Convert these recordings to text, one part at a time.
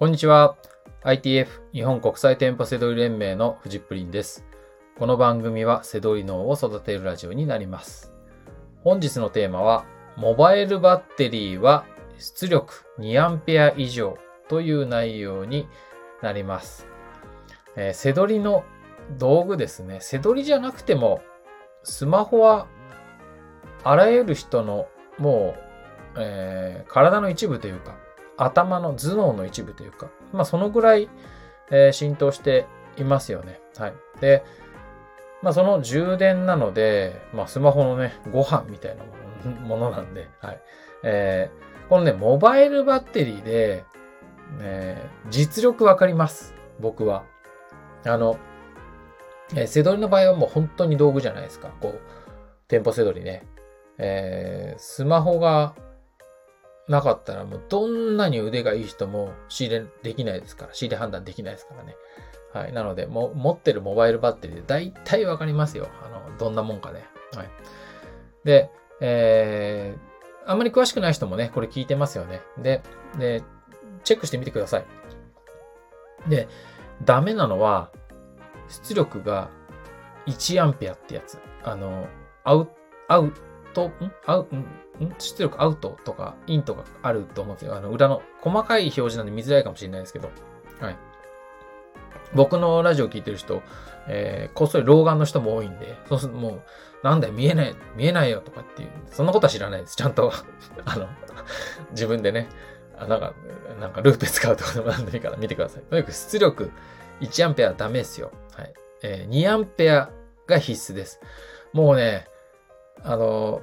こんにちは。ITF 日本国際店舗セドリ連盟のフジップリンです。この番組はセドリ脳を育てるラジオになります。本日のテーマは、モバイルバッテリーは出力 2A 以上という内容になります。えー、セドリの道具ですね。セドリじゃなくても、スマホはあらゆる人のもう、えー体の一部というか、頭の頭脳の一部というか、まあそのぐらい、えー浸透していますよね。はい。で、まあその充電なので、まあスマホのね、ご飯みたいなものなんで、はい。えーこのね、モバイルバッテリーで、えー実力わかります。僕は。あの、えーセドリの場合はもう本当に道具じゃないですか。こう、店舗セドリね。えースマホがなかったらもうどんなに腕がいい人も仕入れできないですから、仕入れ判断できないですからね。はい。なので、も持ってるモバイルバッテリーで大体わかりますよ。あの、どんなもんかね。はい。で、えー、あんまり詳しくない人もね、これ聞いてますよね。で、で、チェックしてみてください。で、ダメなのは、出力が1アンペアってやつ。あの、アウ、アウト、ん？アウ、ん？ん？出力アウトとかインとかあると思うんですよ。あの、裏の細かい表示なんで見づらいかもしれないですけど。はい。僕のラジオ聞いてる人、えー、こっそり老眼の人も多いんで、そうするともう、なんだよ、見えない、見えないよとかっていう、そんなことは知らないです。ちゃんと、あの、自分でね、あなんか、なんかルーペ使うとかでもなんでもいいから見てください。とにかく出力1アンペアはダメですよ。はい。えー、2アンペアが必須です。もうね、あの、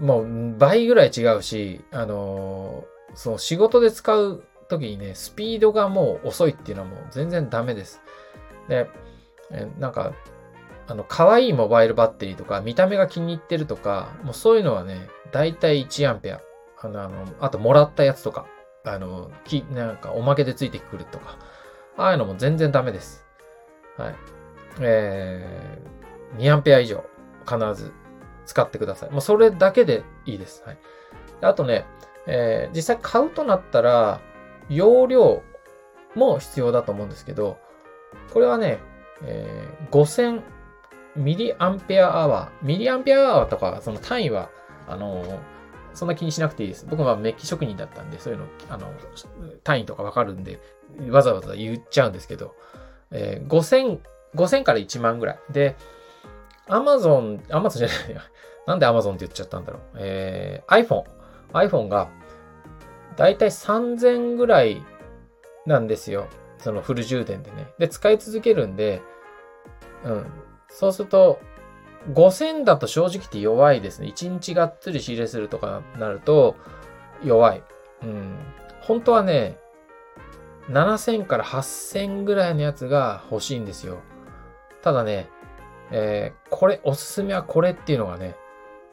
もう倍ぐらい違うし、あの、その仕事で使う時にね、スピードがもう遅いっていうのはもう全然ダメです。で、えなんか、あの、可愛いモバイルバッテリーとか、見た目が気に入ってるとか、もうそういうのはね、だいたい1アンペア。あの、あの、あともらったやつとか、あの、き、なんかおまけでついてくるとか、ああいうのも全然ダメです。はい。えー、2アンペア以上、必ず使ってください。もうそれだけでいいです。はい。あとね、えー実際買うとなったら、容量も必要だと思うんですけど、これはね、えー5000ミリアンペアアワー。ミリアンペアアワーとか、その単位は、あのーそんな気にしなくていいです。僕はメッキ職人だったんで、そういうの、あの、単位とかわかるんで、わざわざ言っちゃうんですけど、えー5000、5000から1万ぐらい。で、アマゾン、アマゾンじゃないや。なんでアマゾンって言っちゃったんだろう。えー、iPhone。iPhone が、だいたい3000ぐらいなんですよ。そのフル充電でね。で、使い続けるんで、うん。そうすると、5000だと正直って弱いですね。1日がっつり仕入れするとかなると弱い。うん。本当はね、7000から8000ぐらいのやつが欲しいんですよ。ただね、えーこれ、おすすめはこれっていうのがね、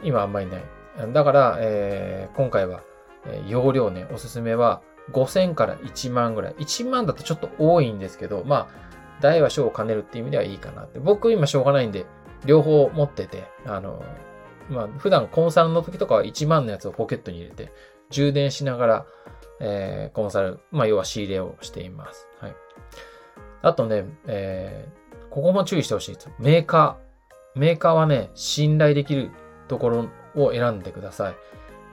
今あんまりない。だから、えー今回は、えー容量ね、おすすめは5000から1万ぐらい。1万だとちょっと多いんですけど、まあ、大は小を兼ねるっていう意味ではいいかなって。僕今しょうがないんで、両方持ってて、あの、まあ、普段コンサルの時とかは1万のやつをポケットに入れて、充電しながら、えーコンサル、まあ、要は仕入れをしています。はい。あとね、えーここも注意してほしいです。メーカー。メーカーはね、信頼できるところを選んでください。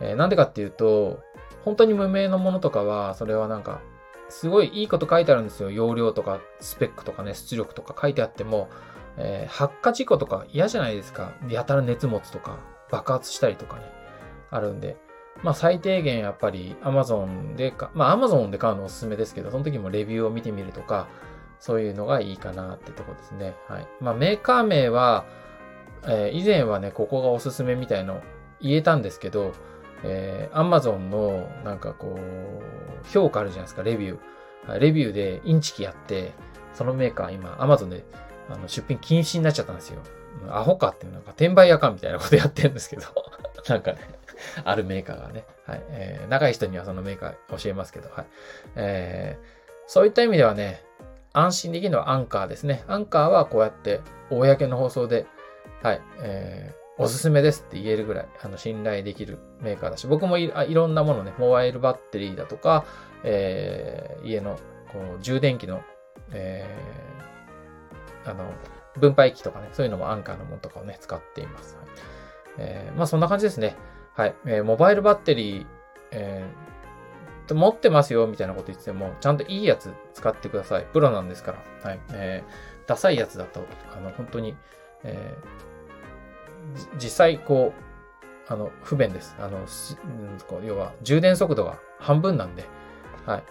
えーなんでかっていうと、本当に無名のものとかは、それはなんか、すごいいいこと書いてあるんですよ。容量とか、スペックとかね、出力とか書いてあっても、えー発火事故とか嫌じゃないですか。やたら熱持つとか、爆発したりとかね、あるんで。まあ最低限やっぱり Amazon でか、まあ Amazon で買うのおすすめですけど、その時もレビューを見てみるとか、そういうのがいいかなってとこですね。はい。まあメーカー名は、えー以前はね、ここがおすすめみたいの言えたんですけど、えー、Amazon のなんかこう、評価あるじゃないですか、レビュー。レビューでインチキやって、そのメーカー今 Amazon であの出品禁止になっちゃったんですよ。アホかっていうなんか転売あかみたいなことやってるんですけど、なんかね、あるメーカーがね、はい、えー長い人にはそのメーカー教えますけど、はい。えーそういった意味ではね、安心できるのはアンカーですね。アンカーはこうやって、公の放送で、はい、えーおすすめですって言えるぐらい、あの、信頼できるメーカーだし、僕もいいろんなものね、モバイルバッテリーだとか、えー、家の、こう、充電器の、えー、あの、分配器とかね、そういうのもアンカーのものとかをね、使っています。はい、えー、まあそんな感じですね。はい。えー、モバイルバッテリー、えー、持ってますよみたいなこと言っても、ちゃんといいやつ使ってください。プロなんですから。はい。えー、ダサいやつだと、あの、本当に、えー、実際、こう、あの、不便です。あの、要は、充電速度が半分なんで、はい。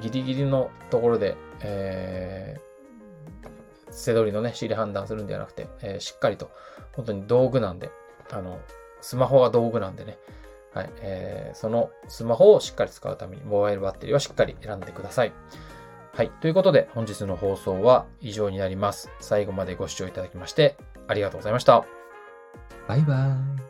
ギリギリのところで、えー、背取りのね、仕入れ判断するんではなくて、えー、しっかりと、本当に道具なんで、あの、スマホは道具なんでね、はい、えー、そのスマホをしっかり使うために、モバイルバッテリーはしっかり選んでください。はい。ということで、本日の放送は以上になります。最後までご視聴いただきまして、ありがとうございました。バイバーイ。